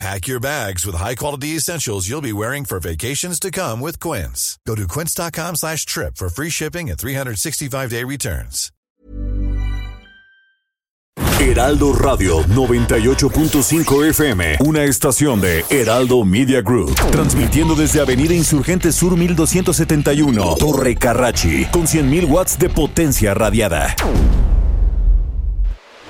Pack your bags with high-quality essentials you'll be wearing for vacations to come with Quince. Go to quince.com slash trip for free shipping and 365-day returns. Heraldo Radio 98.5 FM, una estación de Heraldo Media Group, transmitiendo desde Avenida Insurgente Sur 1271, Torre Carrachi, con 100.000 watts de potencia radiada.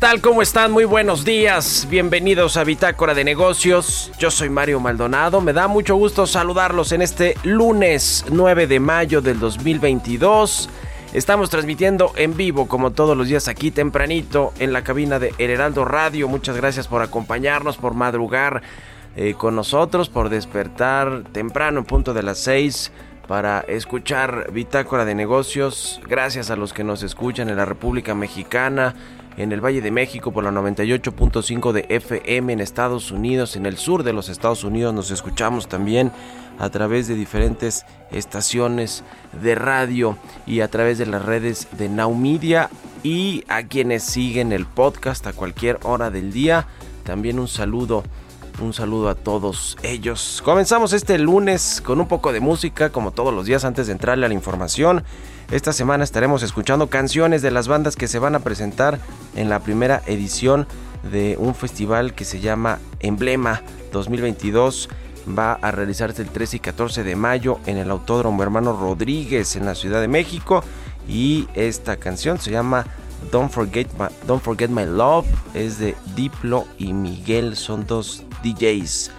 Tal? ¿Cómo están? Muy buenos días. Bienvenidos a Bitácora de Negocios. Yo soy Mario Maldonado. Me da mucho gusto saludarlos en este lunes 9 de mayo del 2022. Estamos transmitiendo en vivo como todos los días aquí tempranito en la cabina de Heraldo Radio. Muchas gracias por acompañarnos, por madrugar eh, con nosotros, por despertar temprano en punto de las 6 para escuchar Bitácora de Negocios. Gracias a los que nos escuchan en la República Mexicana, en el Valle de México por la 98.5 de FM en Estados Unidos, en el sur de los Estados Unidos nos escuchamos también a través de diferentes estaciones de radio y a través de las redes de Now Media y a quienes siguen el podcast a cualquier hora del día. También un saludo un saludo a todos ellos. Comenzamos este lunes con un poco de música, como todos los días antes de entrarle a la información. Esta semana estaremos escuchando canciones de las bandas que se van a presentar en la primera edición de un festival que se llama Emblema 2022. Va a realizarse el 13 y 14 de mayo en el Autódromo Hermano Rodríguez en la Ciudad de México. Y esta canción se llama Don't Forget My, Don't Forget My Love es de Diplo y Miguel, son dos DJs,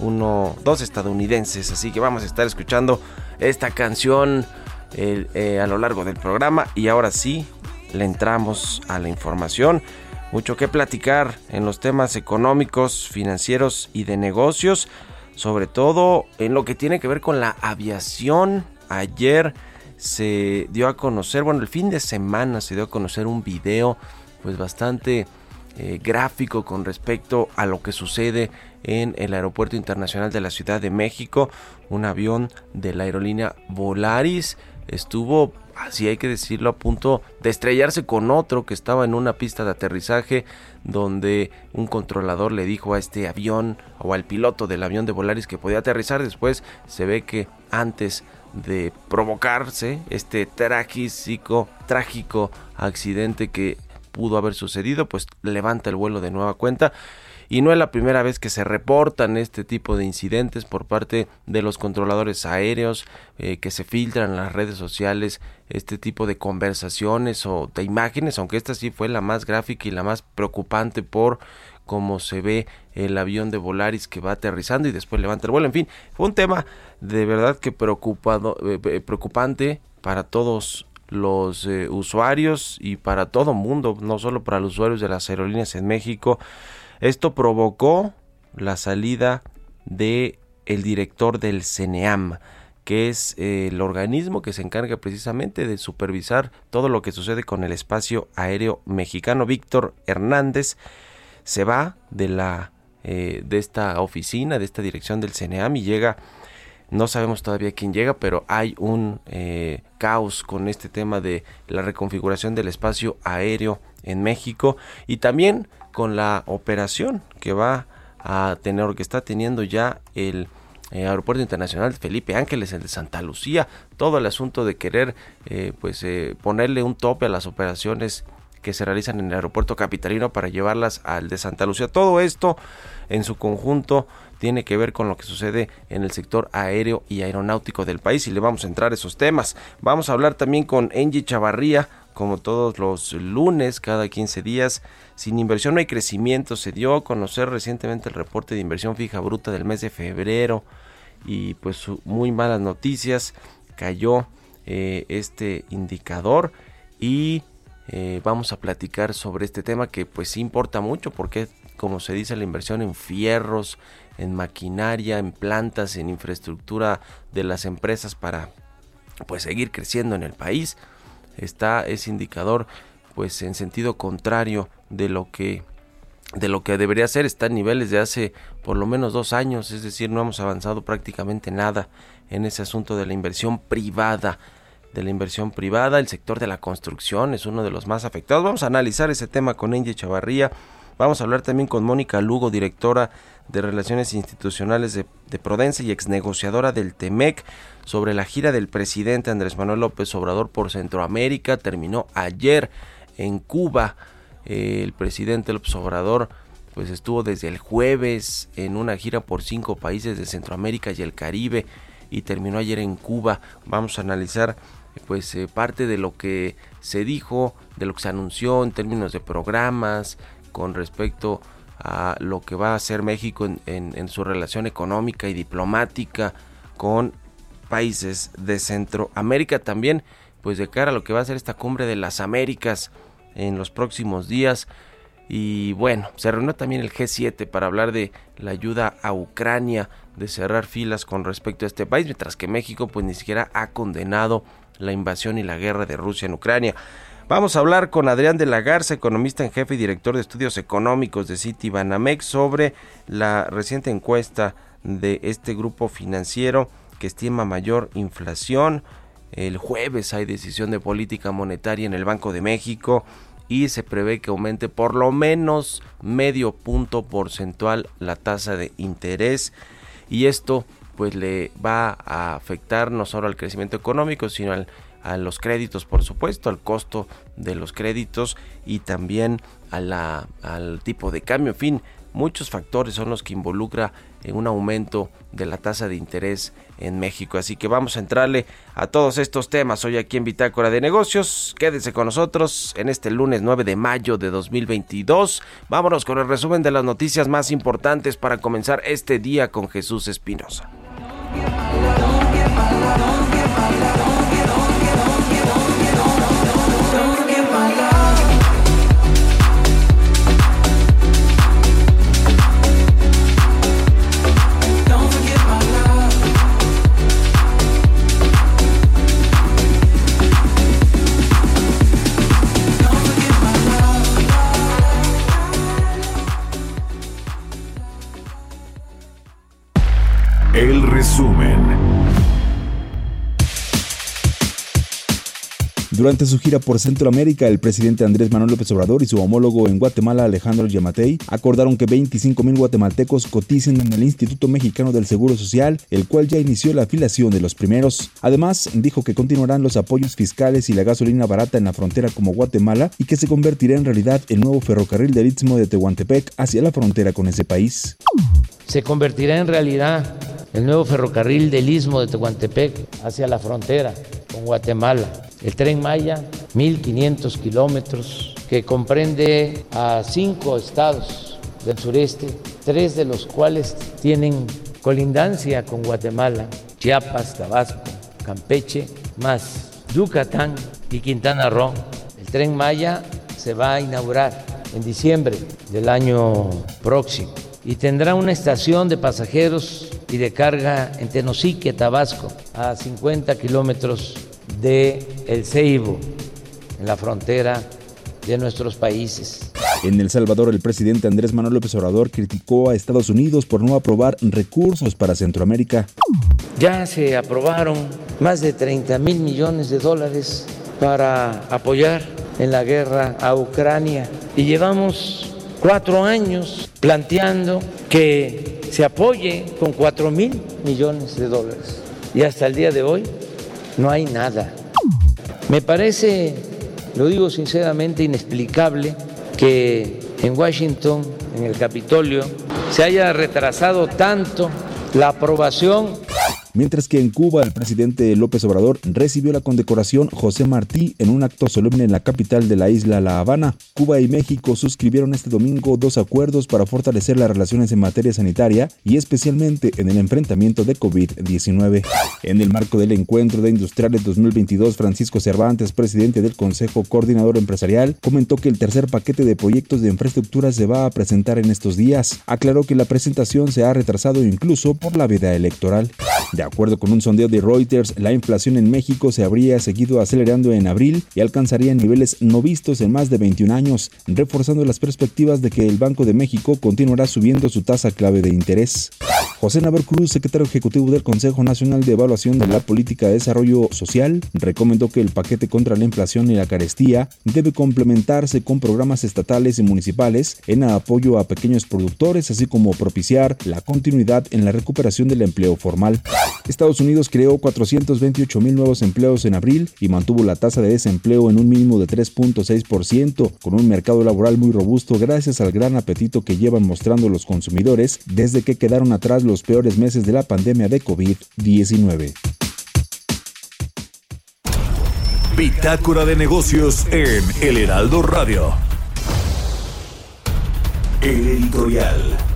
uno, dos estadounidenses, así que vamos a estar escuchando esta canción el, eh, a lo largo del programa y ahora sí le entramos a la información. Mucho que platicar en los temas económicos, financieros y de negocios, sobre todo en lo que tiene que ver con la aviación. Ayer se dio a conocer, bueno, el fin de semana se dio a conocer un video pues bastante eh, gráfico con respecto a lo que sucede en el Aeropuerto Internacional de la Ciudad de México. Un avión de la aerolínea Volaris estuvo así hay que decirlo, a punto de estrellarse con otro que estaba en una pista de aterrizaje donde un controlador le dijo a este avión o al piloto del avión de Volaris que podía aterrizar. Después se ve que antes de provocarse este trágico, trágico accidente que pudo haber sucedido, pues levanta el vuelo de nueva cuenta. Y no es la primera vez que se reportan este tipo de incidentes por parte de los controladores aéreos eh, que se filtran en las redes sociales este tipo de conversaciones o de imágenes aunque esta sí fue la más gráfica y la más preocupante por cómo se ve el avión de Volaris que va aterrizando y después levanta el vuelo en fin fue un tema de verdad que preocupado eh, eh, preocupante para todos los eh, usuarios y para todo mundo, no solo para los usuarios de las aerolíneas en México. Esto provocó la salida de el director del CENEAM, que es el organismo que se encarga precisamente de supervisar todo lo que sucede con el espacio aéreo mexicano. Víctor Hernández se va de la eh, de esta oficina, de esta dirección del CENEAM y llega no sabemos todavía quién llega, pero hay un eh, caos con este tema de la reconfiguración del espacio aéreo en México y también con la operación que va a tener, que está teniendo ya el eh, Aeropuerto Internacional Felipe Ángeles, el de Santa Lucía, todo el asunto de querer eh, pues eh, ponerle un tope a las operaciones que se realizan en el aeropuerto capitalino para llevarlas al de Santa Lucía. Todo esto en su conjunto tiene que ver con lo que sucede en el sector aéreo y aeronáutico del país y le vamos a entrar a esos temas. Vamos a hablar también con Angie Chavarría, como todos los lunes, cada 15 días. Sin inversión no hay crecimiento. Se dio a conocer recientemente el reporte de inversión fija bruta del mes de febrero y pues muy malas noticias. Cayó eh, este indicador y eh, vamos a platicar sobre este tema que pues importa mucho porque como se dice la inversión en fierros, en maquinaria, en plantas, en infraestructura de las empresas para pues seguir creciendo en el país. Está ese indicador pues en sentido contrario de lo que de lo que debería ser está en niveles de hace por lo menos dos años, es decir, no hemos avanzado prácticamente nada en ese asunto de la inversión privada de la inversión privada, el sector de la construcción es uno de los más afectados. Vamos a analizar ese tema con Angie Chavarría. Vamos a hablar también con Mónica Lugo, directora de Relaciones Institucionales de, de Prudencia y exnegociadora del TEMEC, sobre la gira del presidente Andrés Manuel López Obrador por Centroamérica. Terminó ayer en Cuba. Eh, el presidente López Obrador pues estuvo desde el jueves en una gira por cinco países de Centroamérica y el Caribe y terminó ayer en Cuba. Vamos a analizar pues eh, parte de lo que se dijo, de lo que se anunció en términos de programas con respecto a lo que va a hacer México en, su relación económica y diplomática con países de Centroamérica también pues de cara a lo que va a ser esta cumbre de las Américas en los próximos días. Y bueno, se reunió también el G7 para hablar de la ayuda a Ucrania, de cerrar filas con respecto a este país, mientras que México pues ni siquiera ha condenado la invasión y la guerra de Rusia en Ucrania. Vamos a hablar con Adrián de la Garza, economista en jefe y director de estudios económicos de City Banamex, sobre la reciente encuesta de este grupo financiero que estima mayor inflación. El jueves hay decisión de política monetaria en el Banco de México y se prevé que aumente por lo menos medio punto porcentual la tasa de interés y esto pues le va a afectar no solo al crecimiento económico sino al, a los créditos por supuesto al costo de los créditos y también a la, al tipo de cambio en fin muchos factores son los que involucra en un aumento de la tasa de interés en México. Así que vamos a entrarle a todos estos temas hoy aquí en Bitácora de Negocios. Quédese con nosotros en este lunes 9 de mayo de 2022. Vámonos con el resumen de las noticias más importantes para comenzar este día con Jesús Espinosa. El Durante su gira por Centroamérica, el presidente Andrés Manuel López Obrador y su homólogo en Guatemala, Alejandro Yamatei, acordaron que 25 mil guatemaltecos coticen en el Instituto Mexicano del Seguro Social, el cual ya inició la afiliación de los primeros. Además, dijo que continuarán los apoyos fiscales y la gasolina barata en la frontera como Guatemala y que se convertirá en realidad el nuevo ferrocarril del Istmo de Tehuantepec hacia la frontera con ese país. Se convertirá en realidad el nuevo ferrocarril del Istmo de Tehuantepec hacia la frontera con Guatemala. El tren Maya, 1.500 kilómetros, que comprende a cinco estados del sureste, tres de los cuales tienen colindancia con Guatemala, Chiapas, Tabasco, Campeche, más Yucatán y Quintana Roo. El tren Maya se va a inaugurar en diciembre del año próximo y tendrá una estación de pasajeros y de carga en Tenosique, Tabasco, a 50 kilómetros de El Ceibo, en la frontera de nuestros países. En El Salvador, el presidente Andrés Manuel López Obrador criticó a Estados Unidos por no aprobar recursos para Centroamérica. Ya se aprobaron más de 30 mil millones de dólares para apoyar en la guerra a Ucrania y llevamos cuatro años planteando que se apoye con 4 mil millones de dólares y hasta el día de hoy no hay nada. Me parece, lo digo sinceramente, inexplicable que en Washington, en el Capitolio, se haya retrasado tanto la aprobación Mientras que en Cuba el presidente López Obrador recibió la condecoración José Martí en un acto solemne en la capital de la isla La Habana. Cuba y México suscribieron este domingo dos acuerdos para fortalecer las relaciones en materia sanitaria y especialmente en el enfrentamiento de COVID-19. En el marco del encuentro de industriales 2022, Francisco Cervantes, presidente del Consejo Coordinador Empresarial, comentó que el tercer paquete de proyectos de infraestructura se va a presentar en estos días. Aclaró que la presentación se ha retrasado incluso por la veda electoral. De acuerdo con un sondeo de Reuters, la inflación en México se habría seguido acelerando en abril y alcanzaría niveles no vistos en más de 21 años, reforzando las perspectivas de que el Banco de México continuará subiendo su tasa clave de interés. José Navar Cruz, secretario ejecutivo del Consejo Nacional de Evaluación de la Política de Desarrollo Social, recomendó que el paquete contra la inflación y la carestía debe complementarse con programas estatales y municipales en apoyo a pequeños productores, así como propiciar la continuidad en la recuperación del empleo formal. Estados Unidos creó 428 mil nuevos empleos en abril y mantuvo la tasa de desempleo en un mínimo de 3.6%, con un mercado laboral muy robusto gracias al gran apetito que llevan mostrando los consumidores desde que quedaron atrás los peores meses de la pandemia de COVID-19. Bitácora de negocios en El Heraldo Radio. El editorial.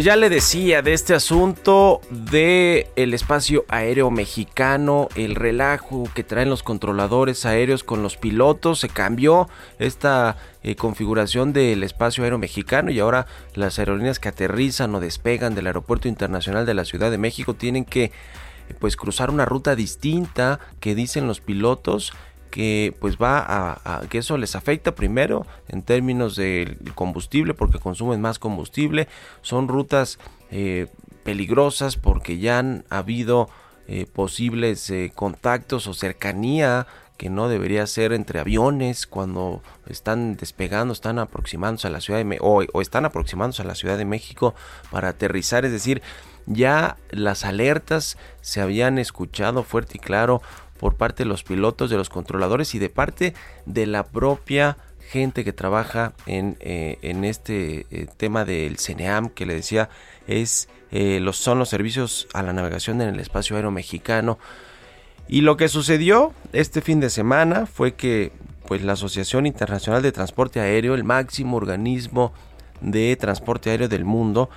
Pues ya le decía de este asunto de el espacio aéreo mexicano, el relajo que traen los controladores aéreos con los pilotos, se cambió esta eh, configuración del espacio aéreo mexicano y ahora las aerolíneas que aterrizan o despegan del aeropuerto internacional de la Ciudad de México tienen que pues cruzar una ruta distinta que dicen los pilotos que pues va a, que eso les afecta primero en términos del combustible porque consumen más combustible. Son rutas eh, peligrosas porque ya han habido eh, posibles eh, contactos o cercanía que no debería ser entre aviones cuando están despegando, están aproximándose a la ciudad de Me o, o están aproximándose a la Ciudad de México para aterrizar, es decir, ya las alertas se habían escuchado fuerte y claro por parte de los pilotos, de los controladores y de parte de la propia gente que trabaja en, eh, en este eh, tema del CENEAM que le decía es eh, los, son los servicios a la navegación en el espacio aéreo mexicano. Y lo que sucedió este fin de semana fue que pues, la Asociación Internacional de Transporte Aéreo, el máximo organismo de transporte aéreo del mundo,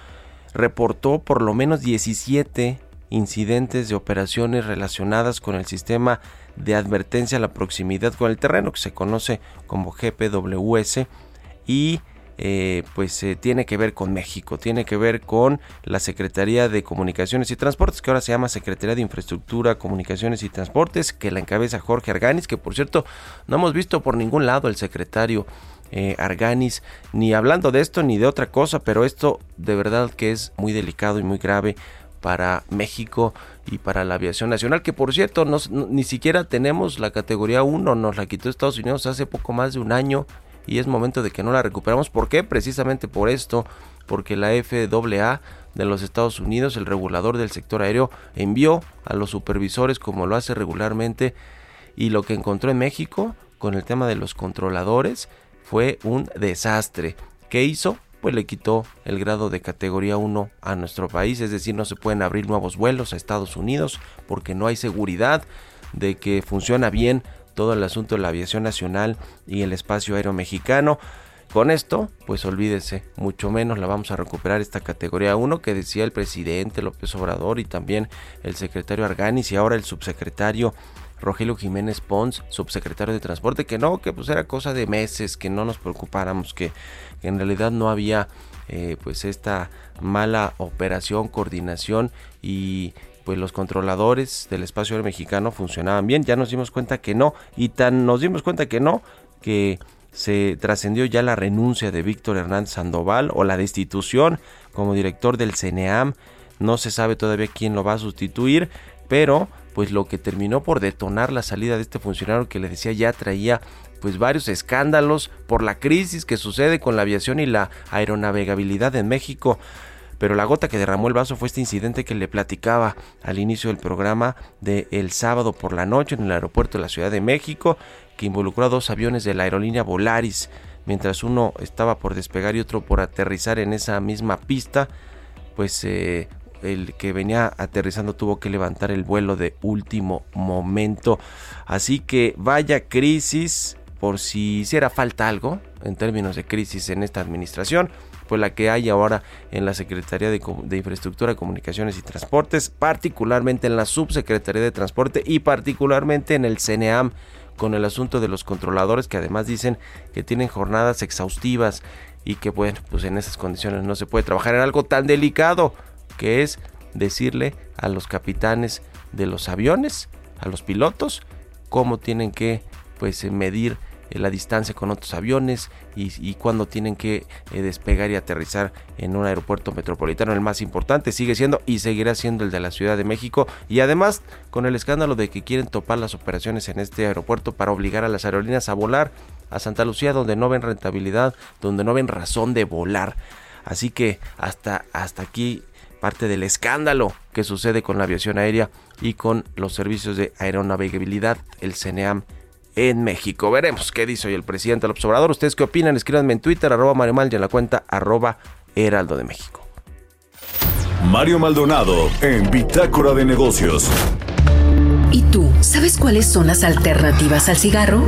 reportó por lo menos 17 incidentes de operaciones relacionadas con el sistema de advertencia a la proximidad con el terreno que se conoce como GPWS y eh, pues eh, tiene que ver con México, tiene que ver con la Secretaría de Comunicaciones y Transportes, que ahora se llama Secretaría de Infraestructura, Comunicaciones y Transportes, que la encabeza Jorge Arganis, que por cierto no hemos visto por ningún lado el secretario eh, Arganis, ni hablando de esto ni de otra cosa, pero esto de verdad que es muy delicado y muy grave para México y para la aviación nacional, que por cierto nos- no- ni siquiera tenemos la categoría 1, nos la quitó Estados Unidos hace poco más de un año y es momento de que no la recuperamos. ¿Por qué? Precisamente por esto, porque la FAA de los Estados Unidos, el regulador del sector aéreo, envió a los supervisores como lo hace regularmente y lo que encontró en México con el tema de los controladores fue un desastre. ¿Qué hizo? Pues le quitó el grado de categoría 1 a nuestro país, es decir, no se pueden abrir nuevos vuelos a Estados Unidos porque no hay seguridad de que funciona bien todo el asunto de la aviación nacional y el espacio aéreo mexicano. Con esto, pues olvídese, mucho menos la vamos a recuperar esta categoría 1 que decía el presidente López Obrador y también el secretario Arganis y ahora el subsecretario Rogelio Jiménez Pons, subsecretario de Transporte, que no, que pues era cosa de meses, que no nos preocupáramos, que, en realidad no había eh, pues esta mala operación, coordinación y pues los controladores del espacio mexicano funcionaban bien. Ya nos dimos cuenta que no, y tan nos dimos cuenta que no, que se trascendió ya la renuncia de Víctor Hernández Sandoval o la destitución como director del CNEAM. No se sabe todavía quién lo va a sustituir, pero pues lo que terminó por detonar la salida de este funcionario que le decía ya traía pues varios escándalos por la crisis que sucede con la aviación y la aeronavegabilidad en México. Pero la gota que derramó el vaso fue este incidente que le platicaba al inicio del programa de el sábado por la noche en el aeropuerto de la Ciudad de México, que involucró a dos aviones de la aerolínea Volaris, mientras uno estaba por despegar y otro por aterrizar en esa misma pista, pues eh, el que venía aterrizando tuvo que levantar el vuelo de último momento. Así que vaya crisis, por si hiciera falta algo en términos de crisis en esta administración, pues la que hay ahora en la Secretaría de, Infraestructura, Comunicaciones y Transportes, particularmente en la Subsecretaría de Transporte y particularmente en el CNEAM con el asunto de los controladores que además dicen que tienen jornadas exhaustivas y que bueno, pues en esas condiciones no se puede trabajar. En algo tan delicado que es decirle a los capitanes de los aviones, a los pilotos, cómo tienen que pues medir eh, la distancia con otros aviones y, cuándo tienen que eh, despegar y aterrizar en un aeropuerto metropolitano. El más importante sigue siendo y seguirá siendo el de la Ciudad de México. Y además con el escándalo de que quieren topar las operaciones en este aeropuerto para obligar a las aerolíneas a volar a Santa Lucía donde no ven rentabilidad, donde no ven razón de volar. Así que hasta, hasta aquí parte del escándalo que sucede con la aviación aérea y con los servicios de aeronavegabilidad, el CNEAM en México. Veremos qué dice hoy el presidente López Obrador. ¿Ustedes qué opinan? Escríbanme en Twitter, arroba Mario Mal y en la cuenta arroba Heraldo de México. Mario Maldonado en Bitácora de Negocios. ¿Y tú sabes cuáles son las alternativas al cigarro?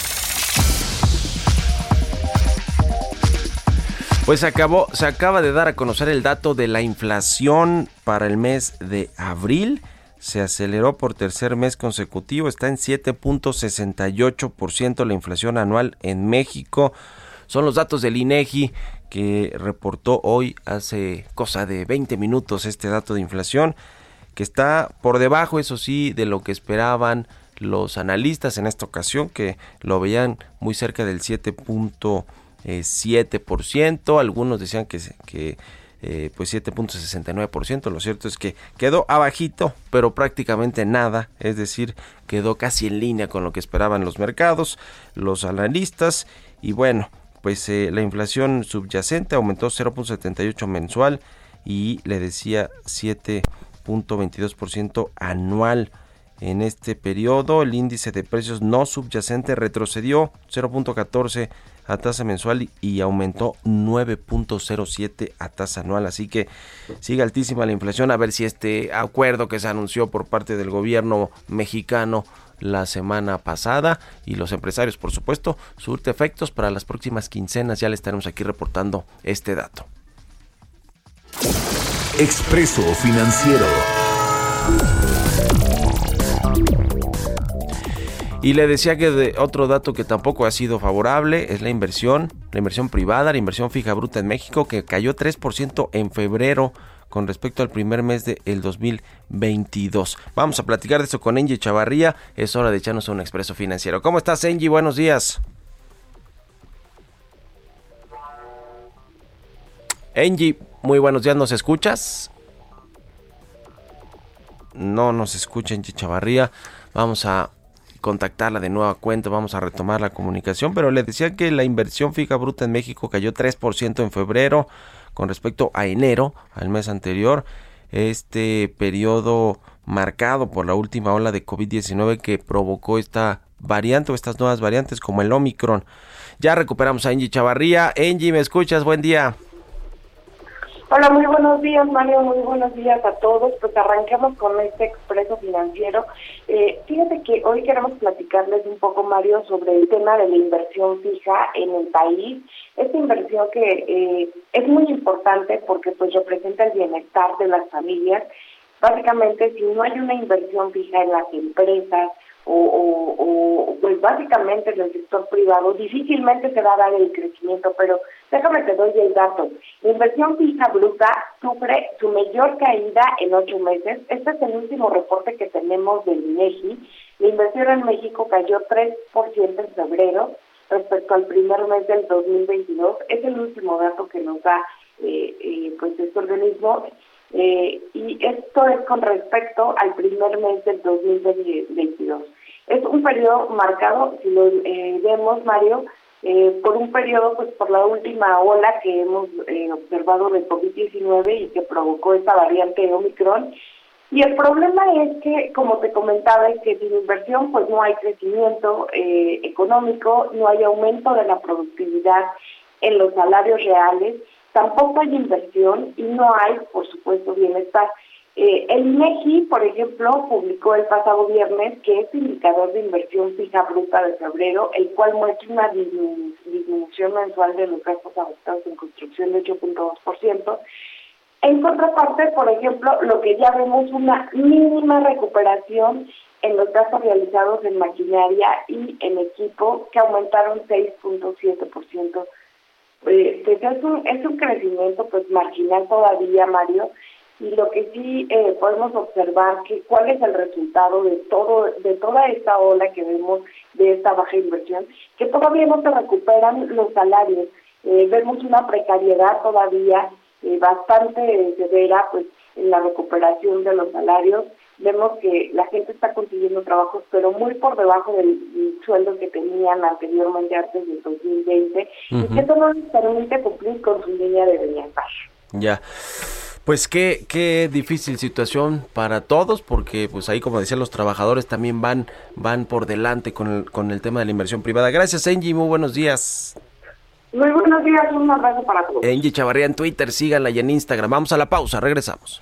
Pues acabó, se acaba de dar a conocer el dato de la inflación para el mes de abril. Se aceleró por tercer mes consecutivo, está en 7.68% la inflación anual en México. Son los datos del INEGI que reportó hoy hace cosa de 20 minutos este dato de inflación que está por debajo, eso sí, de lo que esperaban los analistas en esta ocasión, que lo veían muy cerca del 7.7%, algunos decían que, que eh, pues 7.69%, lo cierto es que quedó abajito, pero prácticamente nada, es decir, quedó casi en línea con lo que esperaban los mercados, los analistas, y bueno, pues eh, la inflación subyacente aumentó 0.78 mensual y le decía 7 0.22% anual. En este periodo, el índice de precios no subyacente retrocedió 0.14 a tasa mensual y aumentó 9.07 a tasa anual. Así que sigue altísima la inflación. A ver si este acuerdo que se anunció por parte del gobierno mexicano la semana pasada y los empresarios, por supuesto, surte efectos para las próximas quincenas. Ya le estaremos aquí reportando este dato. Expreso Financiero. Y le decía que de otro dato que tampoco ha sido favorable es la inversión, la inversión privada, la inversión fija bruta en México, que cayó 3% en febrero con respecto al primer mes del 2022. Vamos a platicar de eso con Engie Chavarría. Es hora de echarnos un expreso financiero. ¿Cómo estás, Engie? Buenos días. Engie, muy buenos días. ¿Nos escuchas? No nos escucha Engie Chavarría. Vamos a contactarla de nueva cuenta, vamos a retomar la comunicación, pero le decía que la inversión fija bruta en México cayó 3% en febrero con respecto a enero, al mes anterior, este periodo marcado por la última ola de COVID-19 que provocó esta variante o estas nuevas variantes como el Omicron. Ya recuperamos a Angie Chavarría. Angie, ¿me escuchas? Buen día. Hola, muy buenos días, Mario. Muy buenos días a todos. Pues arranquemos con este expreso financiero. Eh, fíjate que hoy queremos platicarles un poco, Mario, sobre el tema de la inversión fija en el país. Esta inversión que eh, es muy importante porque pues representa el bienestar de las familias. Básicamente, si no hay una inversión fija en las empresas, o, pues básicamente en el sector privado difícilmente se va a dar el crecimiento, pero déjame te doy el dato. La inversión fija bruta sufre su mayor caída en ocho meses. Este es el último reporte que tenemos del INEGI. La inversión en México cayó 3% en febrero respecto al primer mes del 2022. Es el último dato que nos da eh, eh, pues este organismo eh, y esto es con respecto al primer mes del 2022. Es un periodo marcado, si lo eh, vemos, Mario, eh, por un periodo, pues por la última ola que hemos eh, observado de COVID-19 y que provocó esta variante Omicron. Y el problema es que, como te comentaba, es que sin inversión pues no hay crecimiento eh, económico, no hay aumento de la productividad en los salarios reales tampoco hay inversión y no hay, por supuesto, bienestar. Eh, el MEGI, por ejemplo, publicó el pasado viernes que es indicador de inversión fija bruta de febrero, el cual muestra una disminu disminución mensual de los gastos afectados en construcción de 8.2%. En contraparte, por ejemplo, lo que ya vemos una mínima recuperación en los gastos realizados en maquinaria y en equipo, que aumentaron 6.7% eh, pues es un, es un crecimiento pues marginal todavía, Mario, y lo que sí eh, podemos observar que cuál es el resultado de todo de toda esta ola que vemos de esta baja inversión, que todavía no se recuperan los salarios, eh, vemos una precariedad todavía eh, bastante severa pues en la recuperación de los salarios, vemos que la gente está consiguiendo trabajos, pero muy por debajo del, sueldo que tenían anteriormente antes del 2020, uh -huh. y que eso no les permite cumplir con su línea de bienestar. Ya. Pues qué, qué difícil situación para todos, porque pues ahí como decían los trabajadores también van, van por delante con el, con el tema de la inversión privada. Gracias Angie, muy buenos días. Muy buenos días, un abrazo para todos. Angie Chavarría en Twitter, síganla y en Instagram. Vamos a la pausa, regresamos.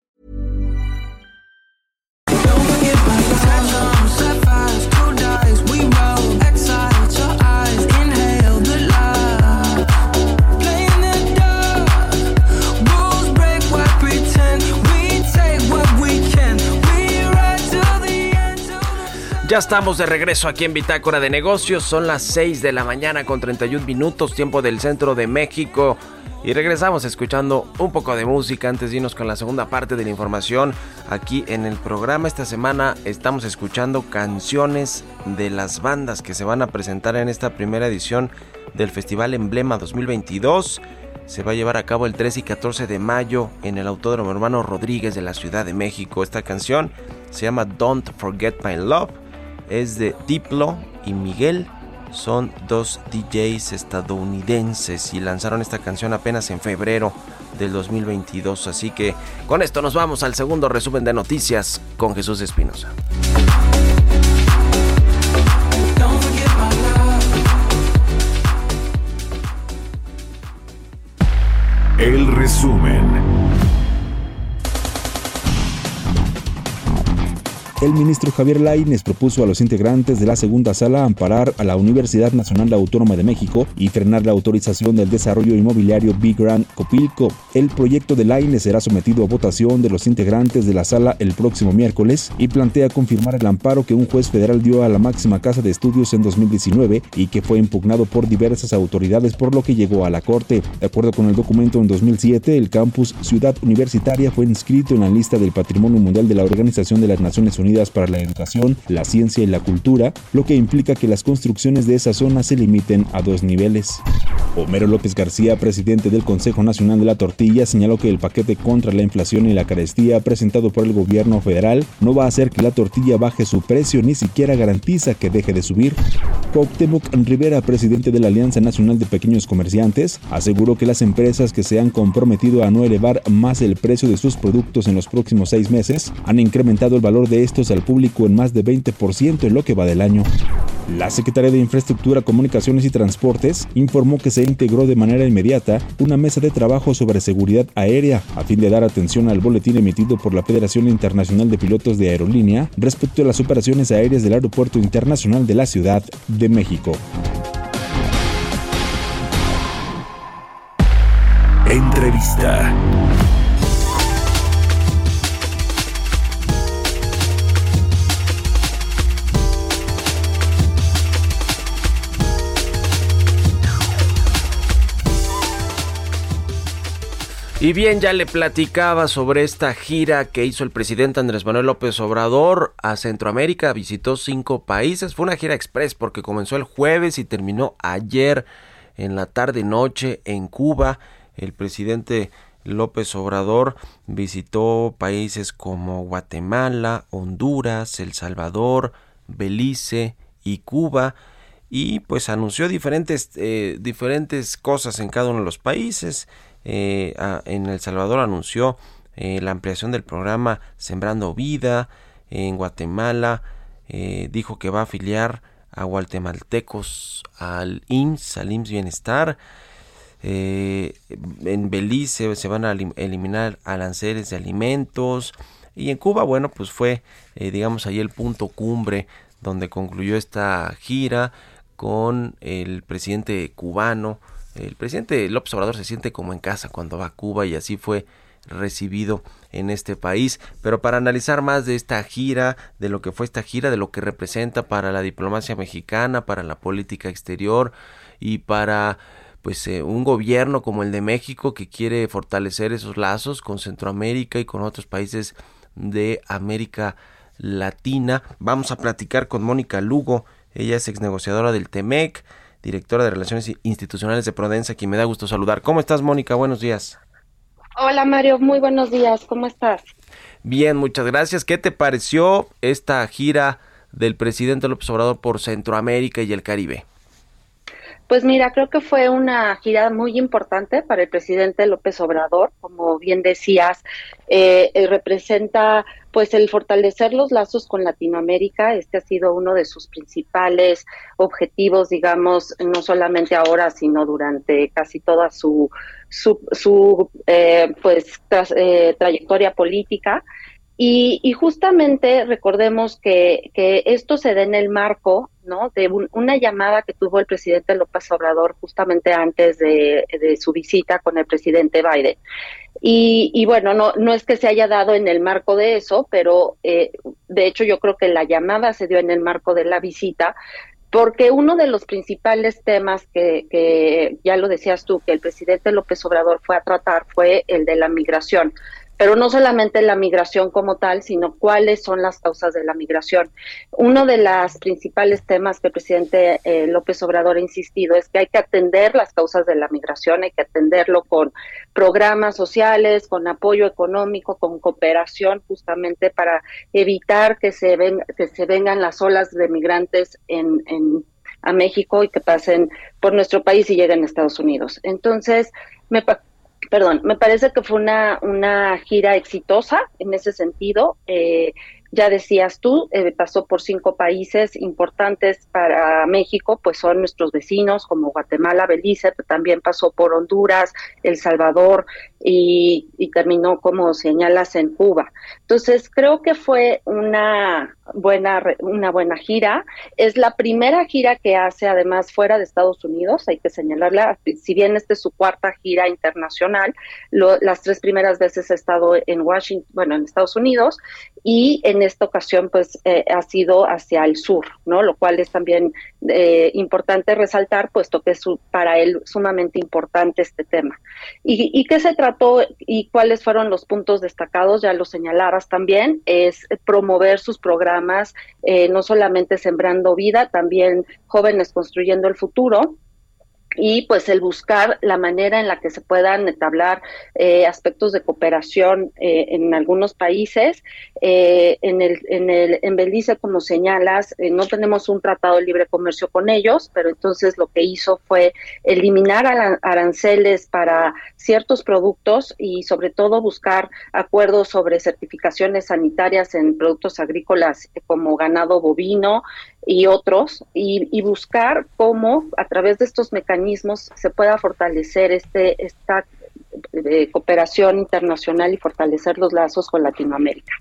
i give my life. Ya estamos de regreso aquí en Bitácora de Negocios. Son las 6 de la mañana con 31 minutos, tiempo del centro de México. Y regresamos escuchando un poco de música antes de irnos con la segunda parte de la información. Aquí en el programa esta semana estamos escuchando canciones de las bandas que se van a presentar en esta primera edición del Festival Emblema 2022. Se va a llevar a cabo el 13 y 14 de mayo en el Autódromo Hermano Rodríguez de la Ciudad de México. Esta canción se llama Don't Forget My Love. Es de Diplo y Miguel. Son dos DJs estadounidenses y lanzaron esta canción apenas en febrero del 2022. Así que con esto nos vamos al segundo resumen de noticias con Jesús Espinosa. El resumen. El ministro Javier Lainez propuso a los integrantes de la segunda sala amparar a la Universidad Nacional Autónoma de México y frenar la autorización del desarrollo inmobiliario Big Grand Copilco. El proyecto de Lainez será sometido a votación de los integrantes de la sala el próximo miércoles y plantea confirmar el amparo que un juez federal dio a la máxima casa de estudios en 2019 y que fue impugnado por diversas autoridades por lo que llegó a la corte. De acuerdo con el documento en 2007, el campus Ciudad Universitaria fue inscrito en la lista del Patrimonio Mundial de la Organización de las Naciones Unidas para la Educación, la Ciencia y la Cultura, lo que implica que las construcciones de esa zona se limiten a dos niveles. Homero López García, presidente del Consejo Nacional de la Tortilla, señaló que el paquete contra la inflación y la carestía presentado por el gobierno federal no va a hacer que la tortilla baje su precio ni siquiera garantiza que deje de subir. Cuauhtémoc Rivera, presidente de la Alianza Nacional de Pequeños Comerciantes, aseguró que las empresas que se han comprometido a no elevar más el precio de sus productos en los próximos seis meses han incrementado el valor de estos al público en más de 20% en lo que va del año. La Secretaría de Infraestructura, Comunicaciones y Transportes informó que se integró de manera inmediata una mesa de trabajo sobre seguridad aérea a fin de dar atención al boletín emitido por la Federación Internacional de Pilotos de Aerolínea respecto a las operaciones aéreas del Aeropuerto Internacional de la Ciudad de México. Entrevista. Y bien, ya le platicaba sobre esta gira que hizo el presidente Andrés Manuel López Obrador a Centroamérica. Visitó cinco países. Fue una gira express porque comenzó el jueves y terminó ayer en la tarde noche en Cuba. El presidente López Obrador visitó países como Guatemala, Honduras, El Salvador, Belice y Cuba y pues anunció diferentes eh, diferentes cosas en cada uno de los países eh, en El Salvador anunció eh, la ampliación del programa Sembrando Vida. En Guatemala eh, dijo que va a afiliar a guatemaltecos al IMSS, al IMSS Bienestar. Eh, en Belice se van a elim- eliminar aranceles de alimentos. Y en Cuba, bueno, pues fue, eh, digamos, ahí el punto cumbre donde concluyó esta gira con el presidente cubano. El presidente López Obrador se siente como en casa cuando va a Cuba y así fue recibido en este país. Pero para analizar más de esta gira, de lo que fue esta gira, de lo que representa para la diplomacia mexicana, para la política exterior y para pues eh, un gobierno como el de México que quiere fortalecer esos lazos con Centroamérica y con otros países de América Latina. Vamos a platicar con Mónica Lugo, ella es exnegociadora del TEMEC, directora de Relaciones Institucionales de Prudencia, quien me da gusto saludar. ¿Cómo estás, Mónica? Buenos días. Hola Mario, muy buenos días, ¿cómo estás? Bien, muchas gracias. ¿Qué te pareció esta gira del presidente López Obrador por Centroamérica y el Caribe? Pues mira, creo que fue una gira muy importante para el presidente López Obrador, como bien decías, eh, eh, representa pues el fortalecer los lazos con Latinoamérica. Este ha sido uno de sus principales objetivos, digamos, no solamente ahora, sino durante casi toda su su, su eh, pues eh, trayectoria política. Y, y, justamente recordemos que, que, esto se da en el marco ¿no? de un, una llamada que tuvo el presidente López Obrador justamente antes de, su visita con el presidente Biden. Y, y, bueno, no, no es que se haya dado en el marco de eso, pero eh, de hecho yo creo que la llamada se dio en el marco de la visita, porque uno de los principales temas que, que ya lo decías tú, que el presidente López Obrador fue a tratar fue el de la migración pero no solamente la migración como tal, sino cuáles son las causas de la migración. Uno de los principales temas que el presidente eh, López Obrador ha insistido es que hay que atender las causas de la migración, hay que atenderlo con programas sociales, con apoyo económico, con cooperación, justamente para evitar que se, ven, que se vengan las olas de migrantes en, en a México y que pasen por nuestro país y lleguen a Estados Unidos. Entonces, me perdón, me parece que fue una, una gira exitosa en ese sentido. Eh, ya decías tú, eh, pasó por cinco países importantes para México, pues son nuestros vecinos como Guatemala, Belice, pero también pasó por Honduras, El Salvador y, y terminó, como señalas, en Cuba. Entonces, creo que fue una buena, una buena gira. Es la primera gira que hace, además, fuera de Estados Unidos, hay que señalarla, si bien esta es su cuarta gira internacional, lo, las tres primeras veces ha estado en Washington, bueno, en Estados Unidos, y en esta ocasión pues eh, ha sido hacia el sur, ¿no? Lo cual es también eh, importante resaltar, puesto que es su, para él sumamente importante este tema. ¿Y, ¿Y qué se trató y cuáles fueron los puntos destacados? Ya lo señalabas también, es promover sus programas, eh, no solamente sembrando vida, también jóvenes construyendo el futuro y pues el buscar la manera en la que se puedan entablar eh, aspectos de cooperación eh, en algunos países. Eh, en el en el en Belice, como señalas, eh, no tenemos un tratado de libre comercio con ellos, pero entonces lo que hizo fue eliminar aranceles para ciertos productos y sobre todo buscar acuerdos sobre certificaciones sanitarias en productos agrícolas como ganado bovino y otros y, buscar cómo a través de estos mecanismos se pueda fortalecer este esta eh, cooperación internacional y fortalecer los lazos con Latinoamérica.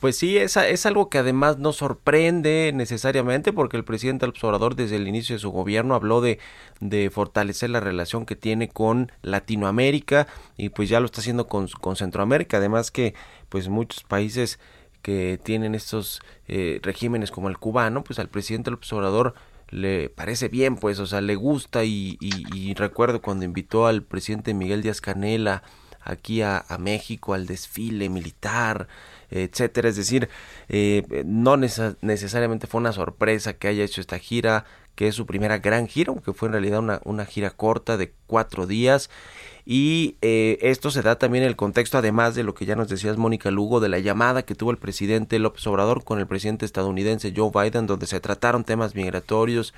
Pues sí, es, es, algo que además no sorprende necesariamente porque el presidente López desde el inicio de su gobierno habló de, de, fortalecer la relación que tiene con Latinoamérica y pues ya lo está haciendo con, con Centroamérica. Además que pues muchos países que tienen estos eh, regímenes como el cubano, pues al presidente López Obrador le parece bien, pues, o sea, le gusta y, y, y recuerdo cuando invitó al presidente Miguel Díaz Canela aquí a, México al desfile militar, etcétera. Es decir, eh, no neces necesariamente fue una sorpresa que haya hecho esta gira, que es su primera gran gira, aunque fue en realidad una gira corta de cuatro días. Y eh, esto se da también en el contexto, además de lo que ya nos decías, Mónica Lugo, de la llamada que tuvo el presidente López Obrador con el presidente estadounidense Joe Biden, donde se trataron temas migratorios,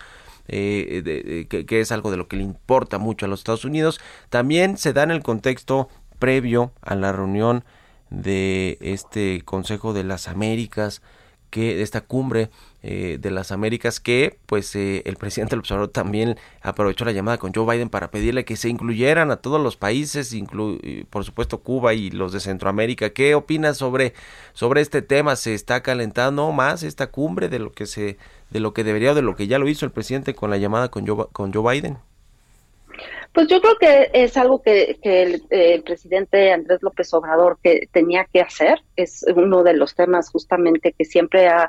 eh, de, que, que, es algo de lo que le importa mucho a los Estados Unidos. También se da en el contexto previo a la reunión de este Consejo de las Américas, que de esta cumbre eh, de las Américas, que pues eh, el presidente del observador también aprovechó la llamada con Joe Biden para pedirle que se incluyeran a todos los países, inclu por supuesto Cuba y los de Centroamérica. ¿Qué opinas sobre, sobre este tema? ¿Se está calentando más esta cumbre de lo que se de lo que debería o de lo que ya lo hizo el presidente con la llamada con Joe, con Joe Biden? Pues yo creo que es algo que, que el, presidente Andrés López Obrador que tenía que hacer. Es uno de los temas justamente que siempre ha,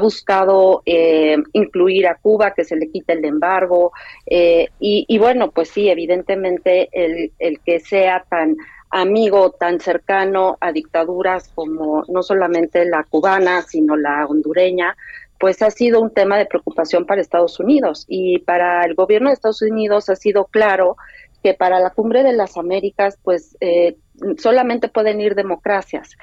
buscado eh, incluir a Cuba, que se le quite el embargo. Eh, y, bueno, pues sí, evidentemente el que sea tan amigo, tan cercano a dictaduras como no solamente la cubana, sino la hondureña, pues ha sido un tema de preocupación para Estados Unidos. Y para el gobierno de Estados Unidos ha sido claro que para la cumbre de las Américas, pues eh, solamente pueden ir democracias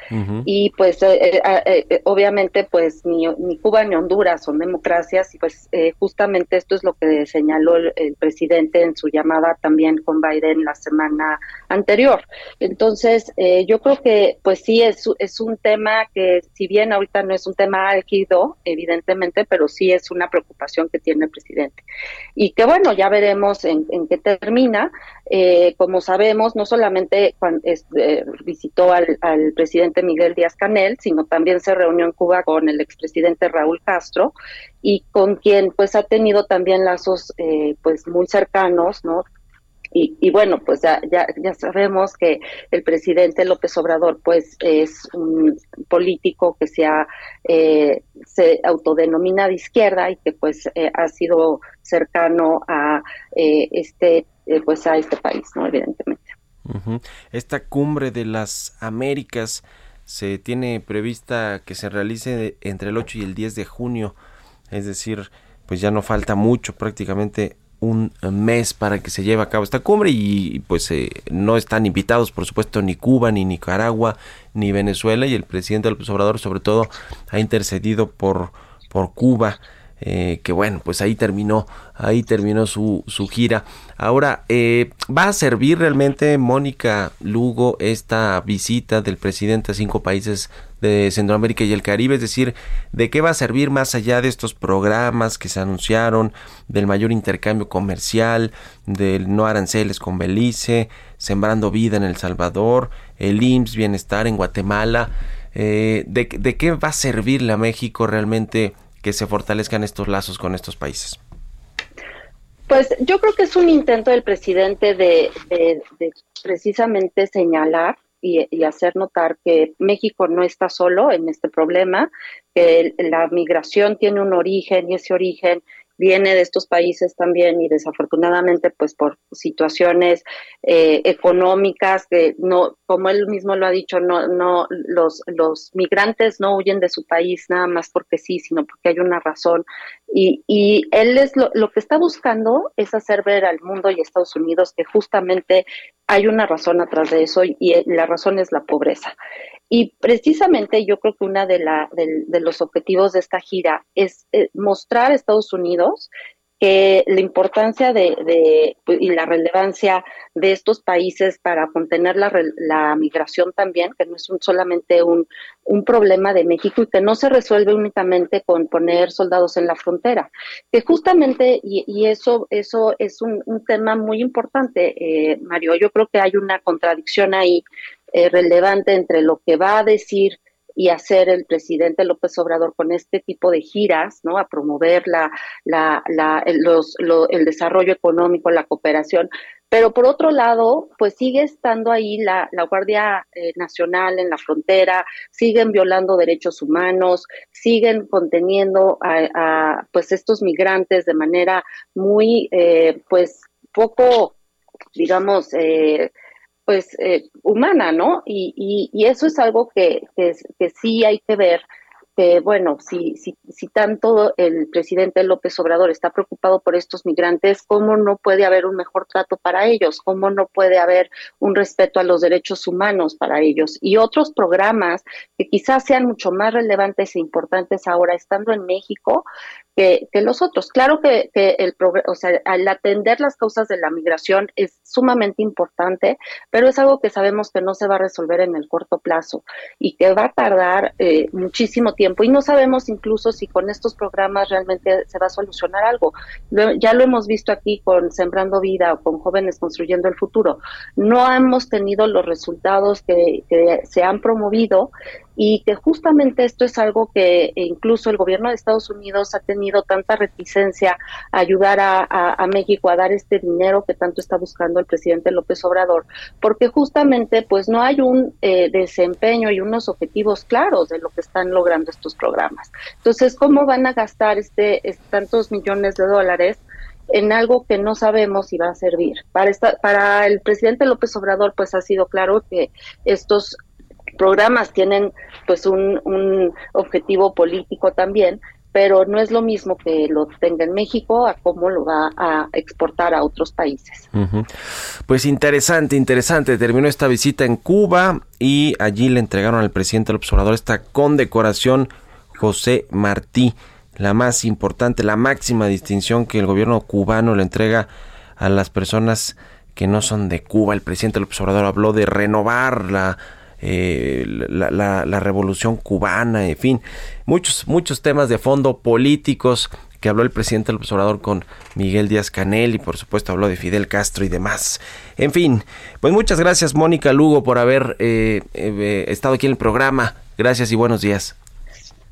y pues eh, eh, eh, eh, obviamente pues ni, ni Cuba ni Honduras son democracias y pues eh, justamente esto es lo que señaló el, el presidente en su llamada también con Biden la semana anterior. Entonces eh, yo creo que pues sí es, es un tema que si bien ahorita no es un tema álgido evidentemente, pero sí es una preocupación que tiene el presidente. Y que bueno, ya veremos en, en qué termina. Eh, como sabemos, no solamente eh, visitó al, al, presidente Miguel Díaz Canel, sino también se reunió en Cuba con el expresidente Raúl Castro y con quien pues ha tenido también lazos eh, pues muy cercanos, ¿no? Y, y, bueno, pues ya, ya, ya sabemos que el presidente López Obrador pues es un político que se, ha, eh, se autodenomina de izquierda y que pues eh, ha sido cercano a eh, este eh, pues a este país, ¿no? Evidentemente. Esta cumbre de las Américas se tiene prevista que se realice entre el 8 y el 10 de junio, es decir, pues ya no falta mucho, prácticamente un mes para que se lleve a cabo esta cumbre y pues eh, no están invitados por supuesto ni Cuba ni Nicaragua ni Venezuela y el presidente López Obrador sobre todo ha intercedido por por Cuba eh, que bueno, pues ahí terminó, ahí terminó su, su gira. Ahora, eh, ¿va a servir realmente, Mónica Lugo, esta visita del presidente a cinco países de Centroamérica y el Caribe? Es decir, ¿de qué va a servir más allá de estos programas que se anunciaron, del mayor intercambio comercial, del no aranceles con Belice, Sembrando Vida en El Salvador, el IMSS Bienestar en Guatemala? Eh, ¿de, ¿De qué va a servirle a México realmente? Que se fortalezcan estos lazos con estos países? Pues yo creo que es un intento del presidente de, precisamente señalar y, hacer notar que México no está solo en este problema, que la migración tiene un origen y ese origen viene de estos países también y desafortunadamente pues por situaciones eh, económicas que no como él mismo lo ha dicho no no los los migrantes no huyen de su país nada más porque sí sino porque hay una razón y, y él es lo, que está buscando es hacer ver al mundo y Estados Unidos que justamente hay una razón atrás de eso y, y la razón es la pobreza. Y precisamente yo creo que uno de, de, de, los objetivos de esta gira es eh, mostrar a Estados Unidos que la importancia de, de, y la relevancia de estos países para contener la, la migración también, que no es un, solamente un, un, problema de México y que no se resuelve únicamente con poner soldados en la frontera, que justamente, y, y eso, eso es un, un, tema muy importante, eh, Mario, yo creo que hay una contradicción ahí eh, relevante entre lo que va a decir y hacer el presidente López Obrador con este tipo de giras, ¿no? A promover la, la, la, los, lo, el desarrollo económico, la cooperación. Pero por otro lado, pues sigue estando ahí la, la Guardia eh, Nacional en la frontera, siguen violando derechos humanos, siguen conteniendo a, a pues estos migrantes de manera muy, eh, pues poco, digamos, eh, pues eh, humana, ¿no? Y, y, y, eso es algo que, que, sí hay que ver, que bueno, si, si, si tanto el presidente López Obrador está preocupado por estos migrantes, ¿cómo no puede haber un mejor trato para ellos? ¿Cómo no puede haber un respeto a los derechos humanos para ellos? Y otros programas que quizás sean mucho más relevantes e importantes ahora estando en México, que, los otros. Claro que, que el o sea, al atender las causas de la migración es sumamente importante, pero es algo que sabemos que no se va a resolver en el corto plazo y que va a tardar eh, muchísimo tiempo. Y no sabemos incluso si con estos programas realmente se va a solucionar algo. Ya lo hemos visto aquí con Sembrando Vida o con Jóvenes Construyendo el Futuro. No hemos tenido los resultados que se han promovido y que justamente esto es algo que incluso el gobierno de Estados Unidos ha tenido tanta reticencia a ayudar a, a, México a dar este dinero que tanto está buscando el presidente López Obrador, porque justamente pues no hay un eh, desempeño y unos objetivos claros de lo que están logrando estos programas. Entonces, ¿cómo van a gastar este tantos millones de dólares? en algo que no sabemos si va a servir. Para, esta, para el presidente López Obrador, pues ha sido claro que estos programas tienen pues un, objetivo político también, pero no es lo mismo que lo tenga en México a cómo lo va a exportar a otros países. Pues interesante, interesante. Terminó esta visita en Cuba y allí le entregaron al presidente López Obrador esta condecoración José Martí, la más importante, la máxima distinción que el gobierno cubano le entrega a las personas que no son de Cuba. El presidente López Obrador habló de renovar la eh, la, la- la revolución cubana, en fin, muchos, muchos temas de fondo políticos que habló el presidente López Obrador con Miguel Díaz Canel y por supuesto habló de Fidel Castro y demás. En fin, pues muchas gracias Mónica Lugo por haber eh, eh, estado aquí en el programa. Gracias y buenos días.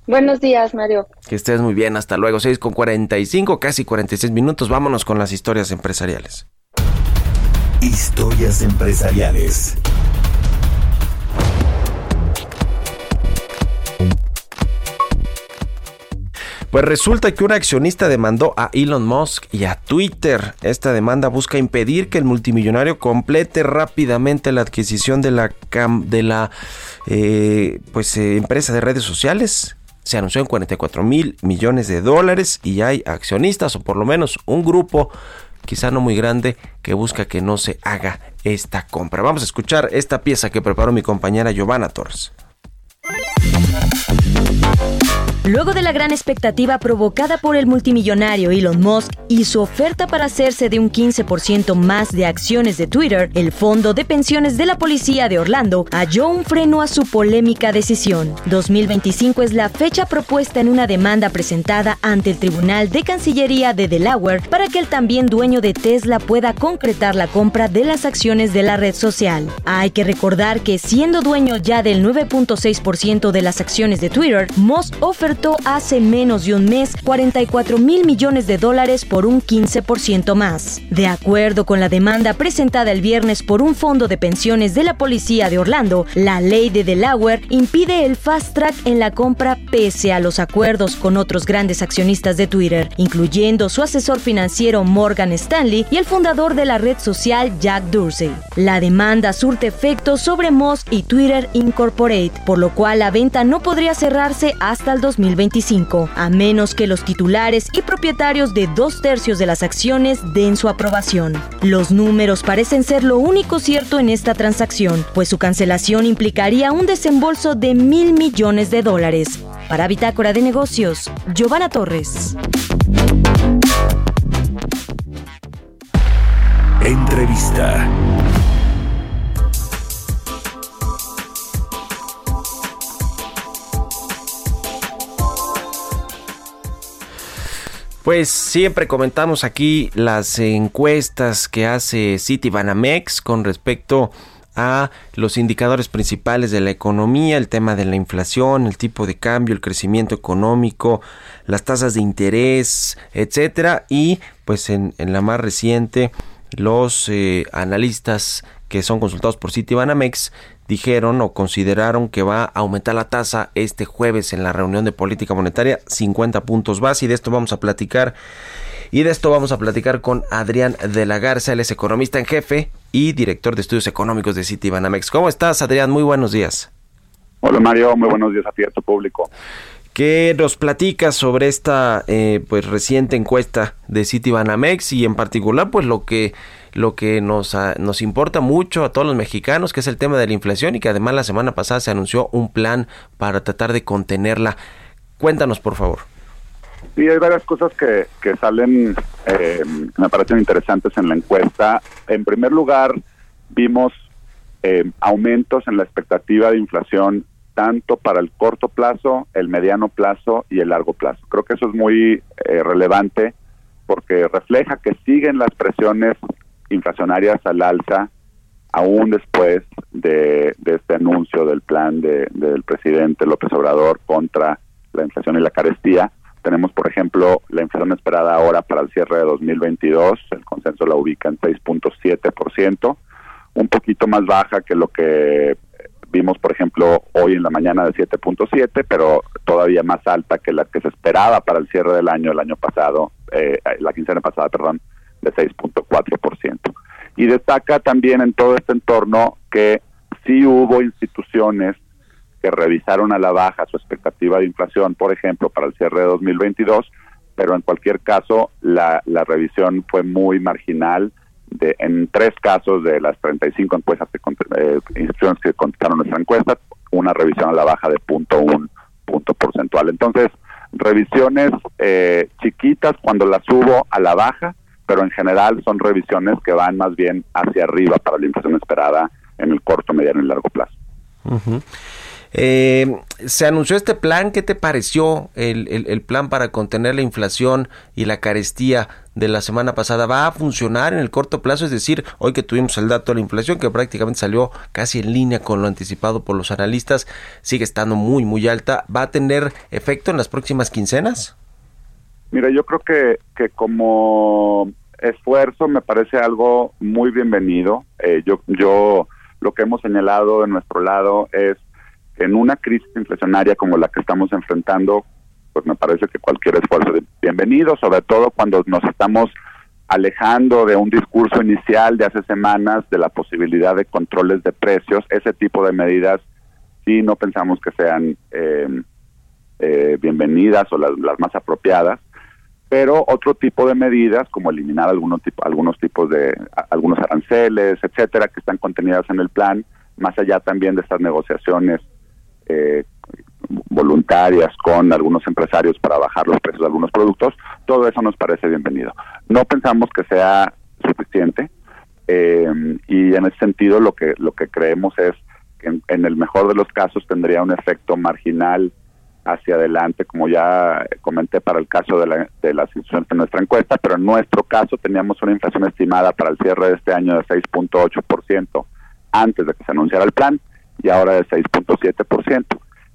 Buenos días, Mario. Que estés muy bien, hasta luego. 6 con 45, casi 46 minutos. Vámonos con las historias empresariales. Historias empresariales. Pues resulta que un accionista demandó a Elon Musk y a Twitter. Esta demanda busca impedir que el multimillonario complete rápidamente la adquisición de la de la eh, pues eh, empresa de redes sociales. Se anunció en 44 mil millones de dólares y hay accionistas o por lo menos un grupo quizá no muy grande que busca que no se haga esta compra. Vamos a escuchar esta pieza que preparó mi compañera Giovanna Torres. Luego de la gran expectativa provocada por el multimillonario Elon Musk y su oferta para hacerse de un 15% más de acciones de Twitter, el Fondo de Pensiones de la Policía de Orlando halló un freno a su polémica decisión. 2025 es la fecha propuesta en una demanda presentada ante el Tribunal de Cancillería de Delaware para que el también dueño de Tesla pueda concretar la compra de las acciones de la red social. Hay que recordar que siendo dueño ya del 9.6% de las acciones de Twitter, Musk hace menos de un mes 44 mil millones de dólares por un 15% más. De acuerdo con la demanda presentada el viernes por un fondo de pensiones de la policía de Orlando, la ley de Delaware impide el fast track en la compra pese a los acuerdos con otros grandes accionistas de Twitter, incluyendo su asesor financiero Morgan Stanley y el fundador de la red social Jack Dorsey. La demanda surte efectos sobre Musk y Twitter Incorporate, por lo cual la venta no podría cerrarse hasta el 2025, a menos que los titulares y propietarios de dos tercios de las acciones den su aprobación. Los números parecen ser lo único cierto en esta transacción, pues su cancelación implicaría un desembolso de mil millones de dólares. Para Bitácora de Negocios, Giovanna Torres. Entrevista. Pues siempre comentamos aquí las encuestas que hace Citibanamex con respecto a los indicadores principales de la economía, el tema de la inflación, el tipo de cambio, el crecimiento económico, las tasas de interés, etcétera, y pues en, la más reciente los eh, analistas que son consultados por Citibanamex dijeron o consideraron que va a aumentar la tasa este jueves en la reunión de política monetaria 50 puntos base y de esto vamos a platicar y de esto vamos a platicar con Adrián de la Garza, él es economista en jefe y director de estudios económicos de Citibanamex. ¿Cómo estás, Adrián? Muy buenos días. Hola Mario, muy buenos días a ti a tu público. ¿Qué nos platicas sobre esta eh, pues reciente encuesta de Citibanamex y en particular pues lo que lo que nos, ah, nos importa mucho a todos los mexicanos, que es el tema de la inflación y que además la semana pasada se anunció un plan para tratar de contenerla. Cuéntanos, por favor. Sí, hay varias cosas que, que salen, eh, me parecen interesantes en la encuesta. En primer lugar, vimos eh, aumentos en la expectativa de inflación tanto para el corto plazo, el mediano plazo y el largo plazo. Creo que eso es muy eh, relevante porque refleja que siguen las presiones inflacionarias al alza aún después de, este anuncio del plan de, del presidente López Obrador contra la inflación y la carestía. Tenemos, por ejemplo, la inflación esperada ahora para el cierre de 2022, el consenso la ubica en 6.7%, un poquito más baja que lo que vimos, por ejemplo, hoy en la mañana de 7.7, pero todavía más alta que la que se esperaba para el cierre del año, el año pasado, eh, la quincena pasada, perdón, de 6.4%. Y destaca también en todo este entorno que sí hubo instituciones que revisaron a la baja su expectativa de inflación, por ejemplo, para el cierre de 2022, pero en cualquier caso la, la revisión fue muy marginal. De, en tres casos de las 35 encuestas que, eh, instituciones que contestaron nuestra encuesta, una revisión a la baja de punto un punto porcentual. Entonces, revisiones eh, chiquitas cuando las subo a la baja, pero en general son revisiones que van más bien hacia arriba para la inflación esperada en el corto, mediano y largo plazo. Eh, se anunció este plan, ¿qué te pareció el, el- el plan para contener la inflación y la carestía de la semana pasada? ¿Va a funcionar en el corto plazo? Es decir, hoy que tuvimos el dato de la inflación, que prácticamente salió casi en línea con lo anticipado por los analistas, sigue estando muy, muy alta. ¿Va a tener efecto en las próximas quincenas? Mira, yo creo que, que como esfuerzo me parece algo muy bienvenido. Eh, yo, yo lo que hemos señalado de nuestro lado es que en una crisis inflacionaria como la que estamos enfrentando, pues me parece que cualquier esfuerzo es bienvenido, sobre todo cuando nos estamos alejando de un discurso inicial de hace semanas de la posibilidad de controles de precios. Ese tipo de medidas sí no pensamos que sean eh, eh, bienvenidas o las, las más apropiadas pero otro tipo de medidas como eliminar algunos tipo, algunos tipos de algunos aranceles etcétera que están contenidas en el plan más allá también de estas negociaciones eh, voluntarias con algunos empresarios para bajar los precios de algunos productos todo eso nos parece bienvenido. No pensamos que sea suficiente eh, y en ese sentido lo que lo que creemos es que en, en el mejor de los casos tendría un efecto marginal hacia adelante, como ya comenté para el caso de, la, de las instituciones de nuestra encuesta, pero en nuestro caso teníamos una inflación estimada para el cierre de este año de 6.8% antes de que se anunciara el plan y ahora de 6.7%.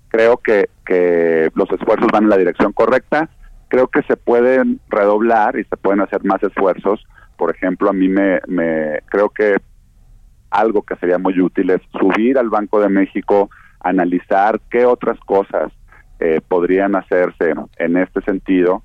Creo que, que los esfuerzos van en la dirección correcta, creo que se pueden redoblar y se pueden hacer más esfuerzos. Por ejemplo, a mí me, me creo que algo que sería muy útil es subir al Banco de México, analizar qué otras cosas eh, podrían hacerse en este sentido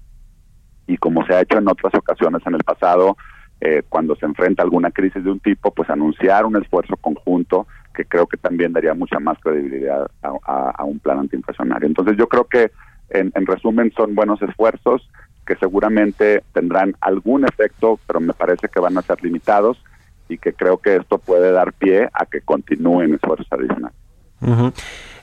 y como se ha hecho en otras ocasiones en el pasado, eh, cuando se enfrenta alguna crisis de un tipo, pues anunciar un esfuerzo conjunto que creo que también daría mucha más credibilidad a, un plan antiinflacionario. Entonces yo creo que en, en resumen son buenos esfuerzos que seguramente tendrán algún efecto, pero me parece que van a ser limitados y que creo que esto puede dar pie a que continúen esfuerzos adicionales.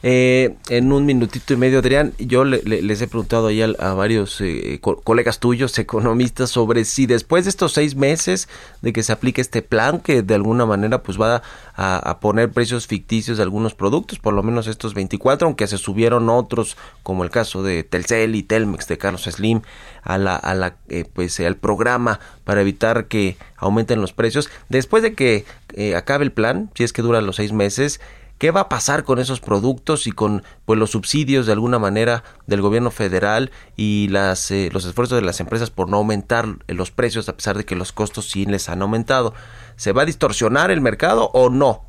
Eh, en un minutito y medio, Adrián, yo le- le- les he preguntado ahí a, varios eh, co- colegas tuyos, economistas, sobre si después de estos seis meses de que se aplique este plan, que de alguna manera pues va a, a poner precios ficticios de algunos productos, por lo menos estos 24, aunque se subieron otros, como el caso de Telcel y Telmex de Carlos Slim, a la, a la, eh, pues, al programa para evitar que aumenten los precios. Después de que eh, acabe el plan, si es que dura los seis meses, ¿Qué va a pasar con esos productos y con pues los subsidios de alguna manera del gobierno federal y las eh, los esfuerzos de las empresas por no aumentar los precios a pesar de que los costos sí les han aumentado? ¿Se va a distorsionar el mercado o no?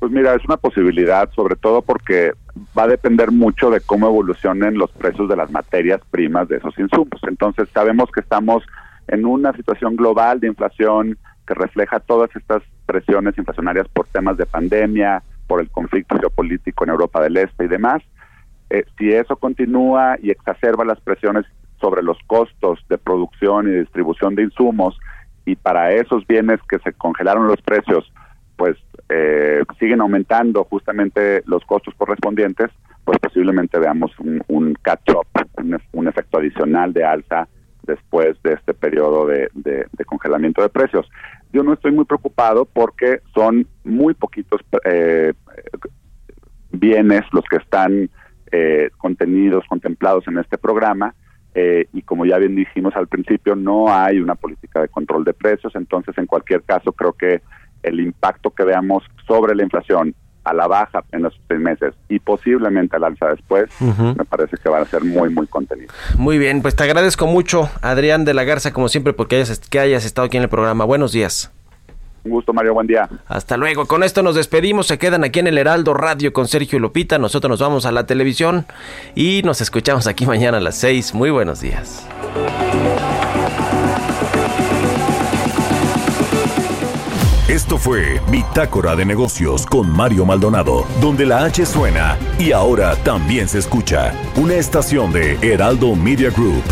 Pues mira, es una posibilidad, sobre todo porque va a depender mucho de cómo evolucionen los precios de las materias primas de esos insumos. Entonces, sabemos que estamos en una situación global de inflación que refleja todas estas presiones inflacionarias por temas de pandemia, por el conflicto geopolítico en Europa del Este y demás. Eh, si eso continúa y exacerba las presiones sobre los costos de producción y distribución de insumos, y para esos bienes que se congelaron los precios, pues eh, siguen aumentando justamente los costos correspondientes, pues posiblemente veamos un, catch-up, un, efecto adicional de alza después de este periodo de congelamiento de precios. Yo no estoy muy preocupado porque son muy poquitos eh, bienes los que están eh, contenidos, contemplados en este programa. eh, y como ya bien dijimos al principio, no hay una política de control de precios. Entonces, en cualquier caso, creo que el impacto que veamos sobre la inflación a la baja en los seis meses y posiblemente al alza después, me parece que van a ser muy, muy contenidos. Muy bien, pues te agradezco mucho, Adrián de la Garza, como siempre, porque hayas, que hayas estado aquí en el programa. Buenos días. Un gusto, Mario. Buen día. Hasta luego. Con esto nos despedimos. Se quedan aquí en el Heraldo Radio con Sergio Lupita. Nosotros nos vamos a la televisión y nos escuchamos aquí mañana a las 6. Muy buenos días. Esto fue Bitácora de Negocios con Mario Maldonado, donde la H suena y ahora también se escucha. Una estación de Heraldo Media Group.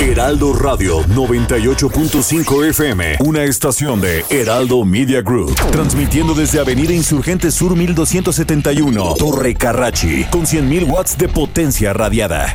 Heraldo Radio 98.5 FM, una estación de Heraldo Media Group, transmitiendo desde Avenida Insurgente Sur 1271, Torre Carrachi, con 100.000 watts de potencia radiada.